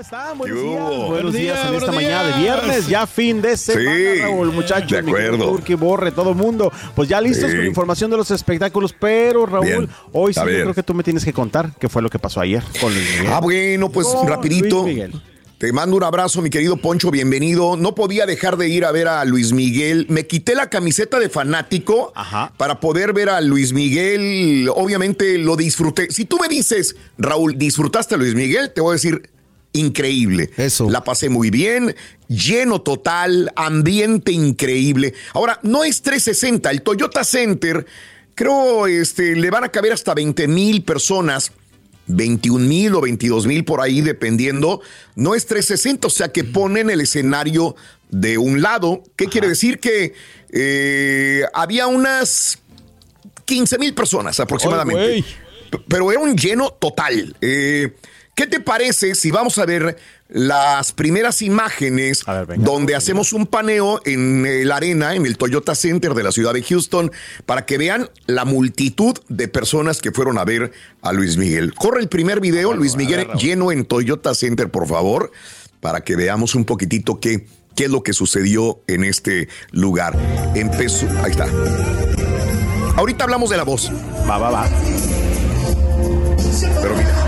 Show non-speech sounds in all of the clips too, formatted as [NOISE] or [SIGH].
¿Cómo están? Buenos días. Buenos días en esta mañana de viernes, ya fin de semana, Sí, Raúl, muchachos. de acuerdo. Que borre todo el mundo. Pues ya listos Sí. con información de los espectáculos, pero Raúl, Bien. hoy sí yo creo que tú me tienes que contar qué fue lo que pasó ayer con Luis Miguel. Ah, bueno, pues Con rapidito. Luis Miguel. Te mando un abrazo, mi querido Poncho, bienvenido. No podía dejar de ir a ver a Luis Miguel. Me quité la camiseta de fanático Ajá. para poder ver a Luis Miguel. Obviamente lo disfruté. Si tú me dices, Raúl, ¿disfrutaste a Luis Miguel? Te voy a decir, increíble. Eso. La pasé muy bien, lleno total, ambiente increíble. Ahora, no es 360, el Toyota Center, creo, este, le van a caber hasta 20 mil personas. 21 mil o 22 mil por ahí, dependiendo. No es 360, o sea que ponen el escenario de un lado. ¿Qué quiere decir? Que eh, había unas 15 mil personas aproximadamente. Pero era un lleno total. Eh, ¿Qué te parece si vamos a ver las primeras imágenes A ver, venga. donde hacemos un paneo en la arena, en el Toyota Center de la ciudad de Houston, para que vean la multitud de personas que fueron a ver a Luis Miguel? Corre el primer video, Luis Miguel lleno en Toyota Center, por favor, para que veamos un poquitito qué, qué es lo que sucedió en este lugar. Empezó, ahí está. Ahorita hablamos de la voz, Va, va, va. pero mira.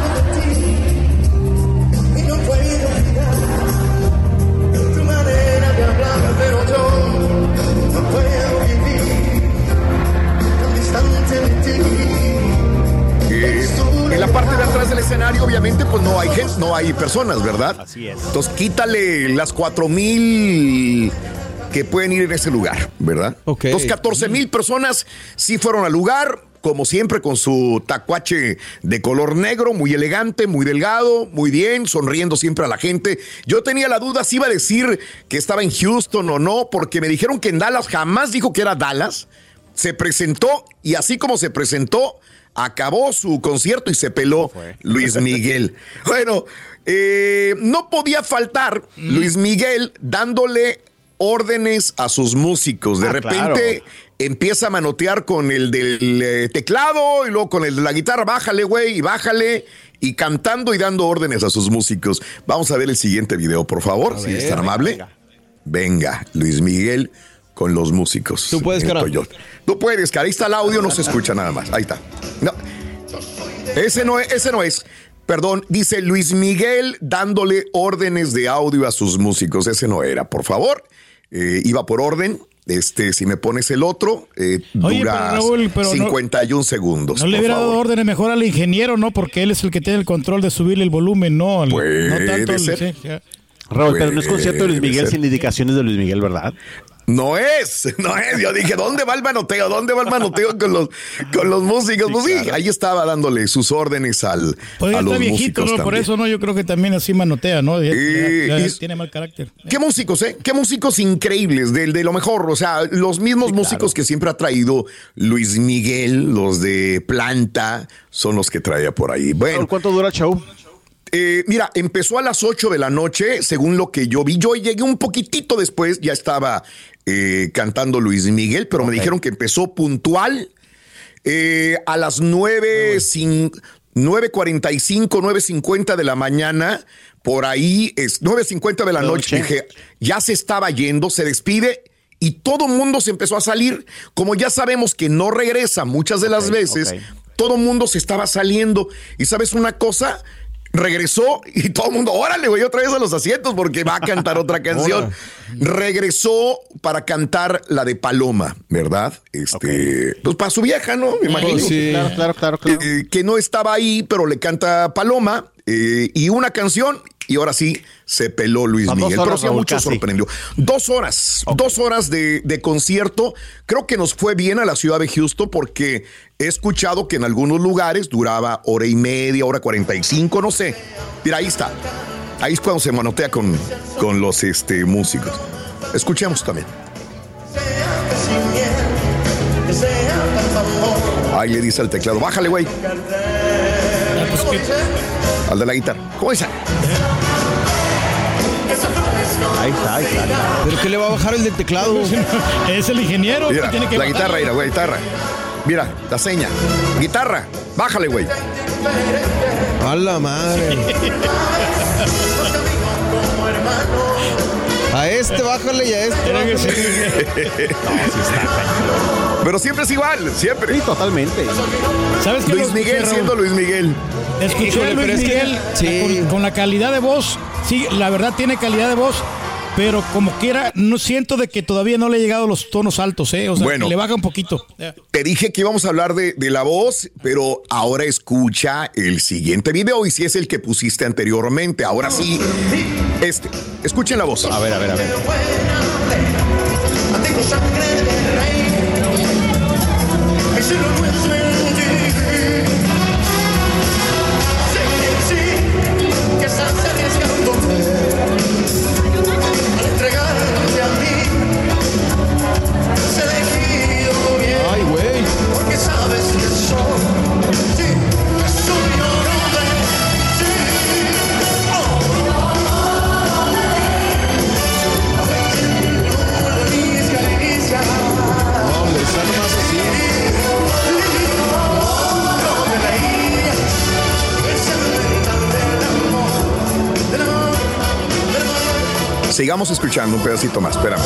Eh, en la parte de atrás del escenario, obviamente, pues no hay gente, no hay personas, ¿verdad? Así es. Entonces quítale las cuatro mil que pueden ir en ese lugar, ¿verdad? Ok. Entonces 14 mil personas sí fueron al lugar, como siempre, con su tacuache de color negro, muy elegante, muy delgado, muy bien, sonriendo siempre a la gente. Yo tenía la duda si iba a decir que estaba en Houston o no, porque me dijeron que en Dallas jamás dijo que era Dallas. Se presentó y así como se presentó, acabó su concierto y se peló Luis Miguel. [LAUGHS] bueno, eh, no podía faltar Luis Miguel dándole órdenes a sus músicos. De Ah, repente claro. Empieza a manotear con el del eh, teclado y luego con el de la guitarra, bájale, güey, y bájale. Y cantando y dando órdenes a sus músicos. Vamos a ver el siguiente video, por favor, si es tan amable. venga. Venga, Luis Miguel con los músicos. Tú puedes, cara. Tú puedes, cara. Ahí está el audio, no se escucha nada más. Ahí está. No. Ese no es, ese no es. Perdón, dice Luis Miguel dándole órdenes de audio a sus músicos. Ese no era, por favor. Eh, iba por orden. Este, si me pones el otro, eh, Oye, dura pero Raúl, pero no- 51 segundos. No le hubiera dado órdenes mejor al ingeniero, ¿no? Porque él es el que tiene el control de subirle el volumen, ¿no? Al- Puede no tanto sí. Raúl, pero no es concierto de Luis Miguel ser. sin indicaciones de Luis Miguel, ¿verdad? No es, [LAUGHS] no es. Yo dije, ¿dónde va el manoteo? ¿Dónde va el manoteo con los, con los músicos? pues sí, ahí estaba dándole sus órdenes al, Pues ya a los está viejito, músicos ¿no? Por eso, ¿no? Yo creo que también así manotea, ¿no? Ya- ya- ya y- tiene mal carácter. ¿Qué músicos, eh? ¿Qué músicos increíbles? De, de lo mejor. O sea, los mismos músicos que siempre ha traído Luis Miguel, los de Planta, son los que traía por ahí. Bueno, ¿Cuánto dura el show? eh, mira, empezó a las 8 de la noche, según lo que yo vi. Yo llegué un poquitito después, ya estaba eh, cantando Luis Miguel, pero me dijeron que empezó puntual eh, a las 9, cin- 9.45, 9.50 de la mañana. Por ahí es 9.50 de la noche. Dije, ya se estaba yendo, se despide. Y todo el mundo se empezó a salir. Como ya sabemos que no regresa muchas de las veces, todo el mundo se estaba saliendo. Y sabes una cosa, regresó y todo el mundo, órale, güey, otra vez a los asientos porque va a cantar otra [LAUGHS] canción. regresó para cantar la de Paloma, ¿verdad? Este, pues para su vieja, ¿no? Me imagino. Sí. Claro, claro, claro. claro. Eh, que no estaba ahí, pero le canta Paloma eh, y una canción y ahora sí se peló Luis Miguel. pero sí a muchos sorprendió. Dos horas, dos horas de, de concierto. Creo que nos fue bien a la ciudad de Houston porque he escuchado que en algunos lugares duraba hora y media, hora 45, no sé. Mira, ahí está. Ahí es cuando se manotea con, con los este, músicos. Escuchemos también. Ahí le dice al teclado, bájale, güey. Al de la guitarra. ¿Cómo dice? Ahí está, ahí está. ¿Pero qué le va a bajar el del teclado? [LAUGHS] Es el ingeniero que tiene que la bajar. guitarra, mira, güey, guitarra. Mira, la seña. Guitarra, bájale, güey. A la madre. A este bájale y a este. Bájale. ser- [LAUGHS] Pero siempre es igual, siempre. Sí, totalmente. ¿Sabes qué? Luis Miguel siendo Raúl? Luis Miguel. Escuché Híjole, a Luis pero es que- Miguel sí. con, con la calidad de voz. Sí, la verdad tiene calidad de voz. Pero como quiera, no siento de que todavía no le he llegado a los tonos altos, ¿eh? O sea, Bueno. que le baja un poquito. Te dije que íbamos a hablar de, de la voz, pero ahora escucha el siguiente video y si es el que pusiste anteriormente. Ahora sí, este. Escuchen la voz. A ver, a ver, a ver. Tengo sangre de rey. Sigamos escuchando un pedacito más, espérame.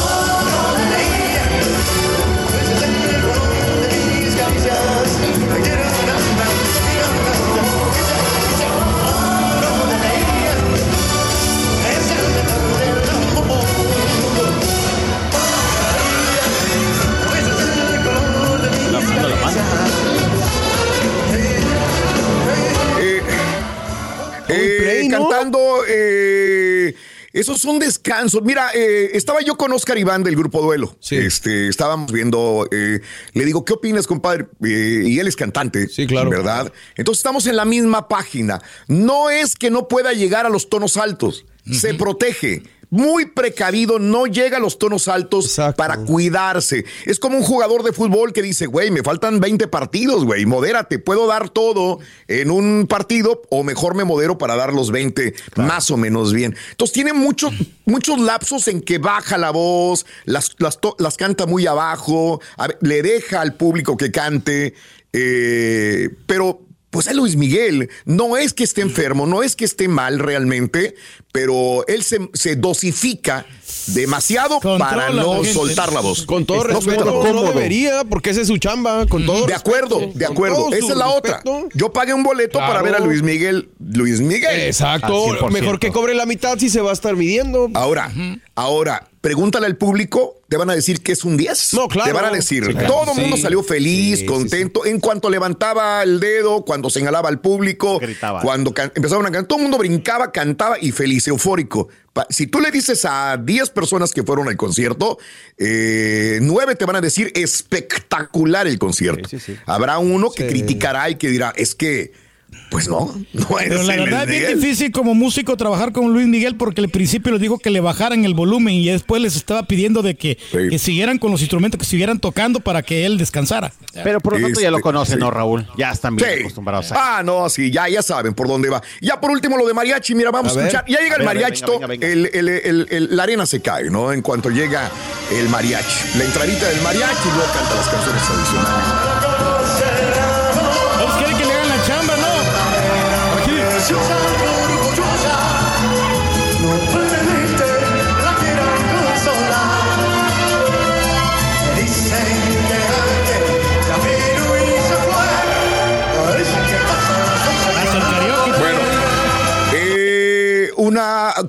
Esos son descansos. Mira, eh, estaba yo con Oscar Iván del grupo Duelo. Sí. Este, estábamos viendo. eh, le digo, ¿qué opinas, compadre? Eh, y él es cantante. Sí, claro. ¿Verdad? Entonces estamos en la misma página. No es que no pueda llegar a los tonos altos. Se protege. Muy precavido, no llega a los tonos altos Exacto. para cuidarse. Es como un jugador de fútbol que dice, güey, me faltan 20 partidos, güey, modérate, puedo dar todo en un partido o mejor me modero para dar los 20 más o menos bien. Entonces tiene muchos, [CLEARS THROAT] muchos lapsos en que baja la voz, las, las, las canta muy abajo, a le deja al público que cante, eh, pero... Pues es Luis Miguel, no es que esté enfermo, no es que esté mal realmente, pero él se, se dosifica demasiado Controla para la no gente. soltar la voz. Con todo No, respeto, no debería, porque esa es su chamba. Con todo De acuerdo, respeto, de acuerdo. Esa es la otra. Yo pagué un boleto para ver a Luis Miguel. Luis Miguel. Exacto. 100%. Mejor que cobre la mitad si se va a estar midiendo. Ahora, ahora, pregúntale al público, te van a decir que es un 10. No, claro. Te van a decir, Sí, claro. todo el mundo salió feliz, Sí, sí, contento. En cuanto levantaba el dedo, cuando señalaba al público, Gritaba. cuando empezaban a cantar, todo el mundo brincaba, cantaba y feliz, eufórico. Si tú le dices a 10 personas que fueron al concierto, eh, 9 te van a decir espectacular el concierto. Sí, sí, sí. Habrá uno que Sí. criticará y que dirá, es que, pues no, no es Pero la verdad es bien Miguel". difícil como músico trabajar con Luis Miguel porque al principio les dijo que le bajaran el volumen y después les estaba pidiendo de que, Sí. que siguieran con los instrumentos, que siguieran tocando para que él descansara. Pero por lo tanto ya lo Este, conocen, sí. ¿no, Raúl? Ya están bien Sí. acostumbrados a Ah, no, sí, ya, ya saben por dónde va. Ya por último lo de mariachi, mira, vamos a, A escuchar. Ya llega A el ver, mariachi, venga, to- venga, venga. El, el- el- el- la arena se cae, ¿no? En cuanto llega el mariachi. La entradita del mariachi y luego canta las canciones tradicionales.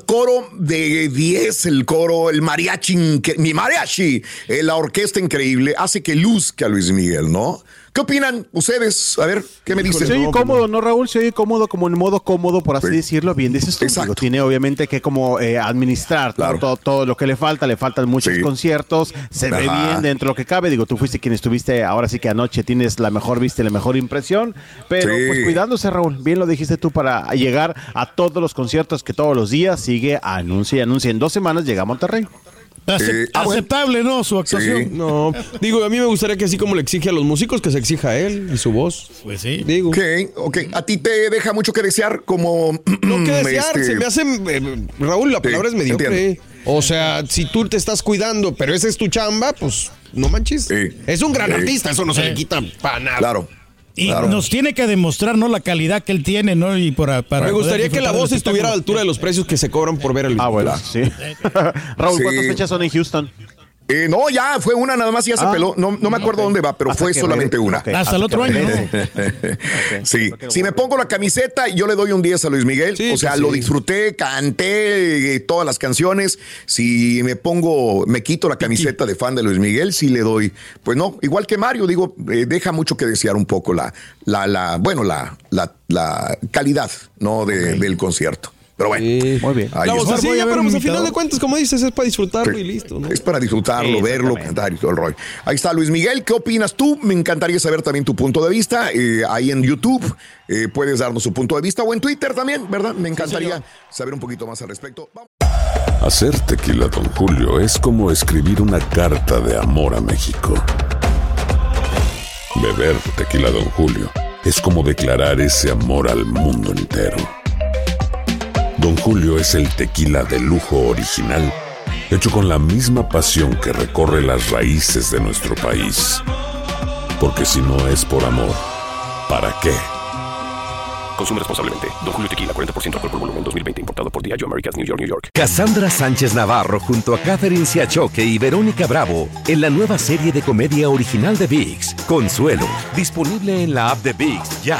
Coro de 10, el coro, el mariachi, mi mariachi, eh, la orquesta increíble, hace que luzca Luis Miguel, ¿no? ¿Qué opinan ustedes? A ver, ¿qué me dicen? Se oye cómodo, ¿no, Raúl? Se oye cómodo, como en modo cómodo, por así Sí. decirlo. Bien, dices tú. Exacto. Digo, tiene obviamente que como eh, administrar. Claro. todo, todo lo que le falta. Le faltan muchos Sí. conciertos. Se ve bien dentro de lo que cabe. Digo, tú fuiste quien estuviste ahora sí que anoche tienes la mejor vista y la mejor impresión. Pero Sí. pues cuidándose, Raúl. Bien lo dijiste tú para llegar a todos los conciertos que todos los días sigue anuncia y anuncia. En dos semanas llega a Monterrey. Ace- Eh, ah, bueno. aceptable, ¿no? Su actuación. Sí. No, digo, a mí me gustaría que así como le exige a los músicos, que se exija a él y su voz. Pues sí. Digo. Ok, ok. ¿A ti te deja mucho que desear como... No que desear, este, se me hace. eh, Raúl, la palabra es mediocre. entiendo. O sea, si tú te estás cuidando, pero esa es tu chamba, pues no manches. Sí. Es un gran Sí. artista, eso no se Sí. le quita para nada. Claro. Y claro. nos tiene que demostrar, ¿no? La calidad que él tiene, ¿no? Y para, para Me gustaría que la voz estuviera a la altura de los precios que se cobran por ver el Ah, bueno, sí. [LAUGHS] Raúl, Sí. ¿cuántas fechas son en Houston? Eh, no, ya fue una nada más y ya se Ah. peló. No, no me acuerdo dónde va, pero Hasta fue solamente una. Hasta el otro año. [LAUGHS] Sí, si me pongo la camiseta, yo le doy un 10 a Luis Miguel. Sí, o sea, lo disfruté, canté eh, todas las canciones. Si me pongo, me quito la camiseta de fan de Luis Miguel, sí le doy. Pues no, igual que Mario, digo, eh, deja mucho que desear un poco la, la, la bueno, la, la, la calidad, ¿no? De- Del concierto. Pero bueno. Sí. Muy bien. ahí La vocecilla, pero pues al final de cuentas, como dices, es para disfrutarlo Sí. y listo, ¿no? Es para disfrutarlo, Sí, verlo, cantar y todo el rollo. Ahí está Luis Miguel, ¿qué opinas tú? Me encantaría saber también tu punto de vista. eh, ahí en YouTube eh, puedes darnos su punto de vista o en Twitter también, ¿verdad? Me encantaría saber un poquito más al respecto. Vamos. Hacer tequila, Don Julio, es como escribir una carta de amor a México. Beber tequila, Don Julio, es como declarar ese amor al mundo entero. Don Julio es el tequila de lujo original, hecho con la misma pasión que recorre las raíces de nuestro país. Porque si no es por amor, ¿para qué? Consume responsablemente. Don Julio Tequila, 40% alcohol por volumen, 2020. Importado por Diageo Americas, New York, New York. Cassandra Sánchez Navarro junto a Catherine Siachoque y Verónica Bravo en la nueva serie de comedia original de VIX, Consuelo. Disponible en la app de VIX, ya.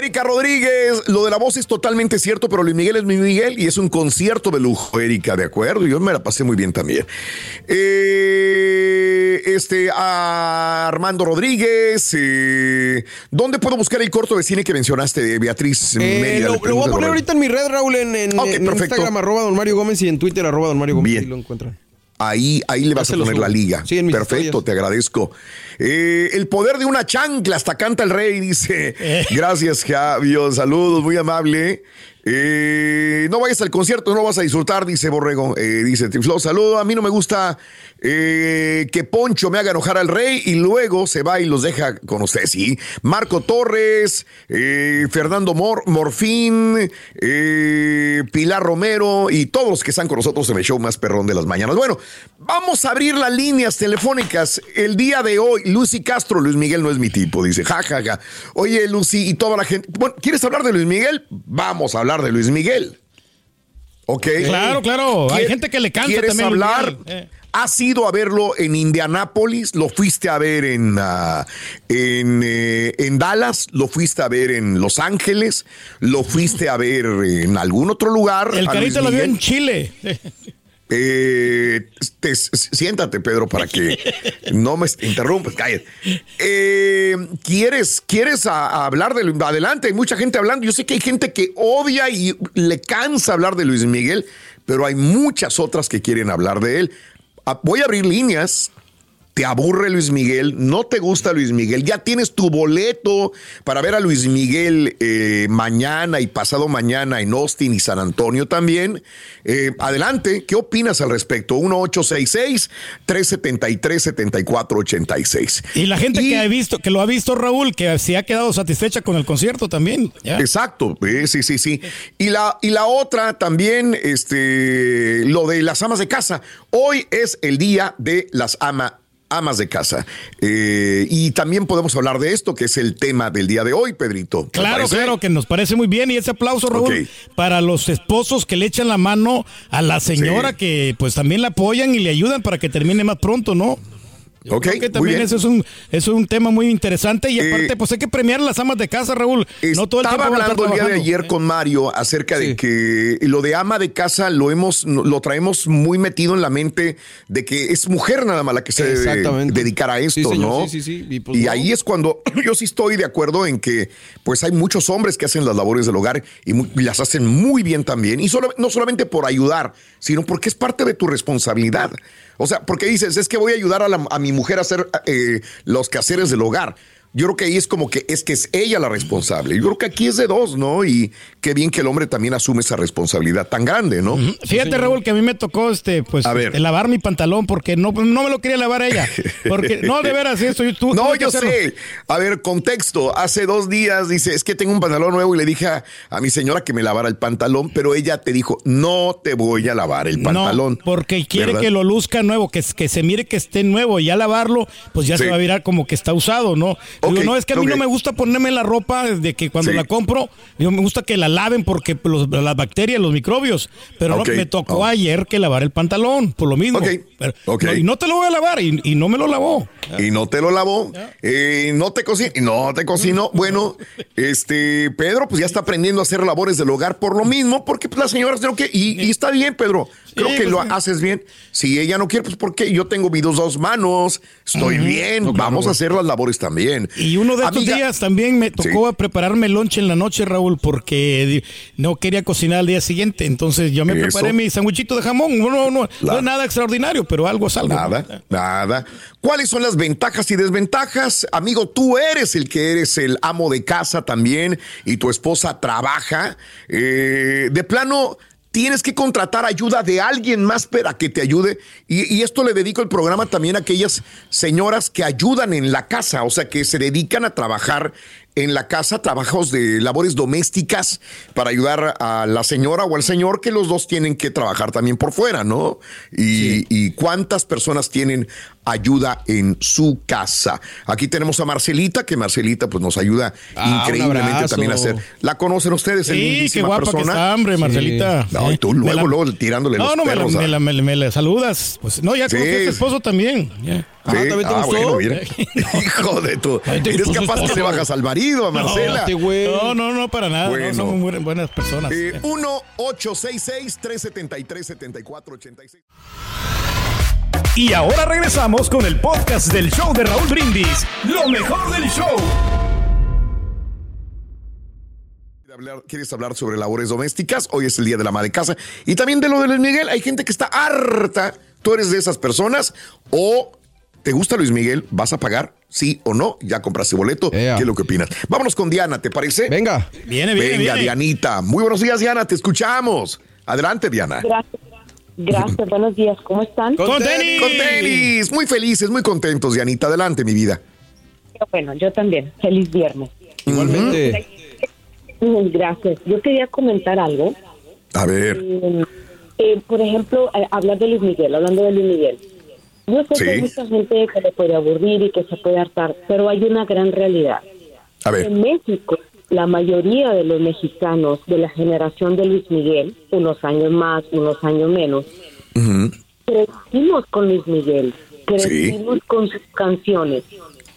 Erika Rodríguez, lo de la voz es totalmente cierto, pero Luis Miguel es Luis Miguel y es un concierto de lujo, Erika, de acuerdo. Yo me la pasé muy bien también. Eh, este, a Armando Rodríguez, eh, ¿dónde puedo buscar el corto de cine que mencionaste de Beatriz Eh, Mérida? lo, voy a poner ahorita en mi red, Raúl, en, en-. Instagram, arroba don Mario Gómez y en Twitter, arroba don Mario Gómez. Bien. Ahí lo encuentran. Ahí, ahí le vas a poner la liga. Sí, Perfecto, historias. te agradezco. Eh, el poder de una chancla, hasta canta el rey, dice. Gracias, Javio. Saludos, muy amable. Eh, no vayas al concierto, no vas a disfrutar, dice Borrego. Eh, dice Tiflo, saludo. A mí no me gusta eh, que Poncho me haga enojar al rey y luego se va y los deja con usted, sí. Marco Torres, Fernando Mor Morfín, Pilar Romero y todos los que están con nosotros en el show más perrón de las mañanas. Bueno, vamos a abrir las líneas telefónicas el día de hoy. Lucy Castro, Luis Miguel no es mi tipo, dice, ja, ja, ja. Oye, Lucy y toda la gente. Bueno, ¿quieres hablar de Luis Miguel? Vamos a hablar de Luis Miguel. Ok. Claro, claro. Hay ¿Quier- gente que le canta ¿Quieres también. Hablar? Eh. ¿Has ido a verlo en Indianápolis? ¿Lo fuiste a ver en, ah, en, eh, en Dallas? ¿Lo fuiste a ver en Los Ángeles? ¿Lo fuiste a ver en algún otro lugar? El carita lo vio en Chile. Eh, te- siéntate, Pedro, para que [LAUGHS] no me interrumpas. Cállate. Eh, ¿Quieres, quieres a- a hablar de Luis- Adelante, hay mucha gente hablando. Yo sé que hay gente que odia y le cansa hablar de Luis Miguel, pero hay muchas otras que quieren hablar de él. Ah, Voy a abrir líneas. ¿Te aburre Luis Miguel? ¿No te gusta Luis Miguel? ¿Ya tienes tu boleto para ver a Luis Miguel eh, mañana y pasado mañana en Austin y San Antonio también? Eh, adelante, ¿qué opinas al respecto? 1866-373-7486. Y la gente Y- que ha visto, que lo ha visto, Raúl, que se ha quedado satisfecha con el concierto también. ¿ya? Exacto, eh, sí, sí, sí. Y la, y la otra también, este, lo de las amas de casa. Hoy es el día de las ama- amas de casa. Eh, y también podemos hablar de esto, que es el tema del día de hoy, Pedrito. ¿Te Claro, claro, que nos parece muy bien. Y ese aplauso, Raúl, para los esposos que le echan la mano a la señora Sí. que pues también la apoyan y le ayudan para que termine más pronto, ¿no? Yo Ok, creo que también eso es un, eso es un tema muy interesante y aparte, Eh, pues hay que premiar a las amas de casa, Raúl. No todo el Estaba hablando el día de ayer con Mario acerca de que lo de ama de casa lo hemos, lo traemos muy metido en la mente de que es mujer nada más la que se debe dedicar a esto, Sí, señor, ¿no? sí, sí, sí. Y, pues, Y no. ahí es cuando [CLEARS THROAT] yo sí estoy de acuerdo en que pues hay muchos hombres que hacen las labores del hogar y, y las hacen muy bien también. Y solo, no solamente por ayudar, sino porque es parte de tu responsabilidad. O sea, porque dices, es que voy a ayudar a, la- a mi mujer a hacer eh, los quehaceres del hogar. Yo creo que ahí es como que es que es ella la responsable. Yo creo que aquí es de dos, ¿no? Y qué bien que el hombre también asume esa responsabilidad tan grande, ¿no? Fíjate, Raúl, que a mí me tocó este, pues, A ver. este, lavar mi pantalón porque no, no me lo quería lavar ella. [LAUGHS] Porque, no, de veras, eso, yo- tú, No, yo sé. A ver, contexto. Hace dos días dice, es que tengo un pantalón nuevo y le dije a, a mi señora que me lavara el pantalón, pero ella te dijo, no te voy a lavar el pantalón. No, porque quiere ¿Verdad? que lo luzca nuevo, que, que se mire que esté nuevo y ya lavarlo, pues ya Sí. se va a virar como que está usado, ¿no? Digo, no, es que a mí no me gusta ponerme la ropa de que cuando Sí. la compro, digo, me gusta que la laven porque los- las bacterias, los microbios, pero no, Ok, me tocó oh. ayer que lavar el pantalón, por lo mismo. Ok, Pero- no, y no te lo voy a lavar y, y no me lo lavó. Y no te lo lavó, eh, no te cocinó, no te cocinó. Bueno, este Pedro, pues ya está aprendiendo a hacer labores del hogar por lo mismo, porque pues, las señoras creo que, y, y está bien, Pedro. Creo Sí, que pues, lo sí. haces bien. Si ella no quiere, pues porque yo tengo mis dos manos, estoy bien, vamos a hacer las labores también. Y uno de estos Amiga, días también me tocó prepararme lonche en la noche, Raúl, porque no quería cocinar al día siguiente. Entonces yo me Eso. preparé mi sandwichito de jamón. No, no, no, no es nada extraordinario, pero algo es algo. Nada, nada. ¿Cuáles son las ventajas y desventajas? Amigo, tú eres el que eres el amo de casa también y tu esposa trabaja. Eh, de plano, tienes que contratar ayuda de alguien más para que te ayude. Y, esto le dedico el programa también a aquellas señoras que ayudan en la casa, o sea, que se dedican a trabajar en la casa, trabajos de labores domésticas para ayudar a la señora o al señor que los dos tienen que trabajar también por fuera, ¿no? Y, y cuántas personas tienen ayuda en su casa. Aquí tenemos a Marcelita, que Marcelita pues nos ayuda Ah, increíblemente también a hacer. ¿La conocen ustedes? Es Sí, qué guapa que persona. está, hombre, Marcelita. No, y tú Sí. Luego, la- luego tirándole No, los no, a- me, la- me la- me la saludas. Pues no, ya Sí. conocí a tu esposo también. Ah, bueno, mira. [LAUGHS] Hijo de tu. Eres capaz que le bajas al marido, a Marcela. No, no, no, para nada. Bueno. No, somos muy buenas personas. Eh, 1-866-373-7486. Y ahora regresamos con el podcast del show de Raúl Brindis. Lo mejor del show. ¿Quieres hablar sobre labores domésticas? Hoy es el día de la ama de casa. Y también de lo de Luis Miguel. Hay gente que está harta. ¿Tú eres de esas personas? ¿O te gusta Luis Miguel? ¿Vas a pagar? ¿Sí o no? ¿Ya compraste boleto? ¿Qué es lo que opinas? Vámonos con Diana, ¿te parece? Venga. Viene, Venga, viene, viene. Dianita. Muy buenos días, Diana. Te escuchamos. Adelante, Diana. Gracias. Gracias, buenos días. ¿Cómo están? Con tenis. Muy felices, muy contentos, Dianita. Adelante, mi vida. Bueno, yo también. Feliz viernes. Igualmente. Gracias. Yo quería comentar algo. A ver. Eh, eh, por ejemplo, eh, hablar de Luis Miguel, hablando de Luis Miguel. Yo sé que hay Sí. mucha gente que le puede aburrir y que se puede hartar, pero hay una gran realidad. A ver. En México, la mayoría de los mexicanos de la generación de Luis Miguel, unos años más, unos años menos, Ujú. crecimos con Luis Miguel, crecimos con sus canciones.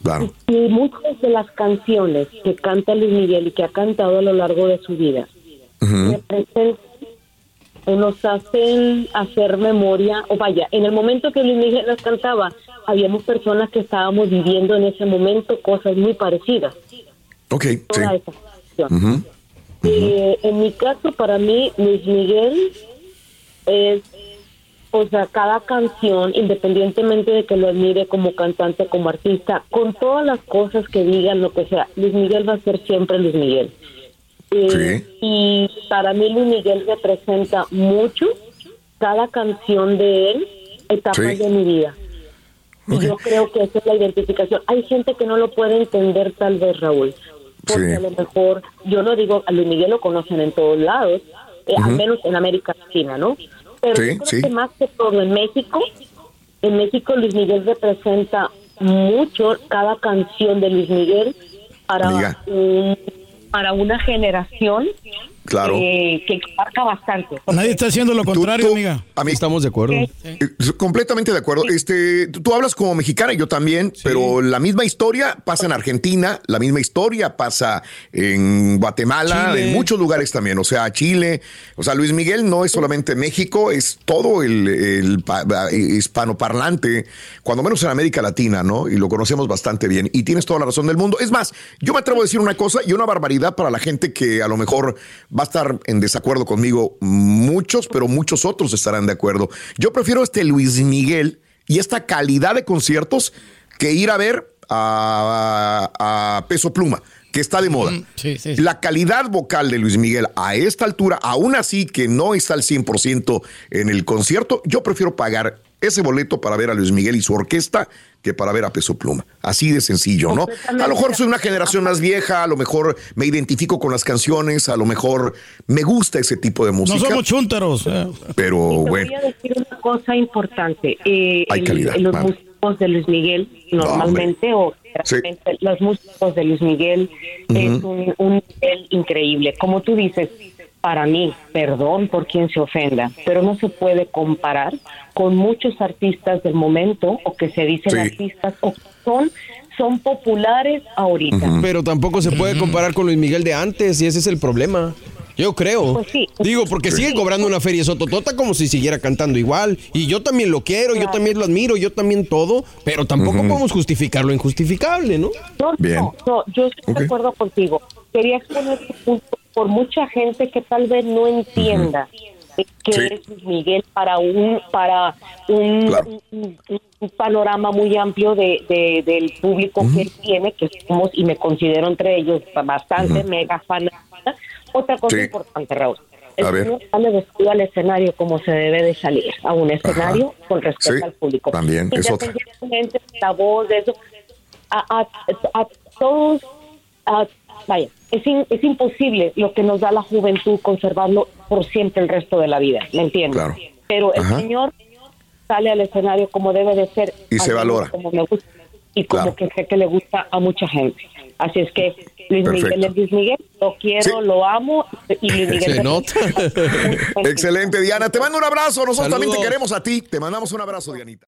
Claro. Y muchas de las canciones que canta Luis Miguel y que ha cantado a lo largo de su vida representan o nos hacen hacer memoria, o vaya, en el momento que Luis Miguel las cantaba, habíamos personas que estábamos viviendo en ese momento cosas muy parecidas. Ok, sí. Toda. Ujú. Eh, en mi caso, para mí, Luis Miguel es, o sea, cada canción, independientemente de que lo admire como cantante, como artista, con todas las cosas que digan, lo que sea, Luis Miguel va a ser siempre Luis Miguel. Y para mí Luis Miguel representa mucho cada canción de él, etapas Sí. de mi vida. Y yo creo que esa es la identificación. Hay gente que no lo puede entender tal vez, Raúl. Porque Sí. a lo mejor, yo no digo, a Luis Miguel lo conocen en todos lados, eh, al menos en América Latina, ¿no? Pero Sí, yo creo sí. que más que todo en México, en México Luis Miguel representa mucho cada canción de Luis Miguel para, un- para una generación Claro. eh, que abarca bastante. Nadie está haciendo lo contrario, amiga. A mí, Estamos de acuerdo. Eh, Eh, Completamente de acuerdo. Este, tú- hablas como mexicana y yo también, pero la misma historia pasa en Argentina, la misma historia pasa en Guatemala, Chile. en muchos lugares también. O sea, Chile. O sea, Luis Miguel no es solamente México, es todo el, el pa- hispanoparlante, cuando menos en América Latina, ¿no? Y lo conocemos bastante bien. Y tienes toda la razón del mundo. Es más, yo me atrevo a decir una cosa y una barbaridad para la gente que a lo mejor va a estar en desacuerdo conmigo. Muchos, pero muchos otros estarán de acuerdo. Yo prefiero este Luis Miguel y esta calidad de conciertos que ir a ver a, a Peso Pluma, que está de moda. Sí, sí. La calidad vocal de Luis Miguel a esta altura, aún así que no está al 100% en el concierto, yo prefiero pagar ese boleto para ver a Luis Miguel y su orquesta que para ver a Peso Pluma. Así de sencillo, ¿no? A lo mejor soy una generación más vieja, a lo mejor me identifico con las canciones, a lo mejor me gusta ese tipo de No música, somos chúntaros. eh. pero Te bueno. voy a decir una cosa importante. Eh, Hay el- calidad, los músicos de Luis Miguel, normalmente, o Sí. los músicos de Luis Miguel es un, un nivel increíble. Como tú dices, para mí, perdón por quien se ofenda, pero no se puede comparar con muchos artistas del momento o que se dicen Sí. artistas o que son, son populares ahorita. Pero tampoco se puede comparar con Luis Miguel de antes y ese es el problema. Yo creo. Pues sí. Digo, porque sigue cobrando una feria sototota como si siguiera cantando igual. Y yo también lo quiero, yo también lo admiro, yo también todo. Pero tampoco podemos justificar lo injustificable, ¿no? No, Bien. no, no, yo estoy de acuerdo contigo. Quería exponer tu punto por mucha gente que tal vez no entienda que Sí. es Luis Miguel para un para un, Claro. un- un- un panorama muy amplio de, de- del público que él tiene, que somos, y me considero entre ellos bastante mega fan. Otra cosa Sí. importante, Raúl. El A ver. señor sale vestido al escenario como se debe de salir, a un escenario con respeto Sí, al público. también, es otra. Independientemente de la voz, de eso, a, a- a todos, a- vaya, es, in- es imposible lo que nos da la juventud conservarlo por siempre el resto de la vida, ¿me entiendes? Claro. Pero el Ajá. señor sale al escenario como debe de ser. Y se valora. Como me gusta y como Claro. que sé que le gusta a mucha gente. Así es que Luis Perfecto. Miguel es Luis Miguel, lo quiero, Sí. lo amo y Luis Miguel Se nota. [LAUGHS] Excelente, Diana. Te mando un abrazo. Nosotros también te queremos a ti. Te mandamos un abrazo, Dianita.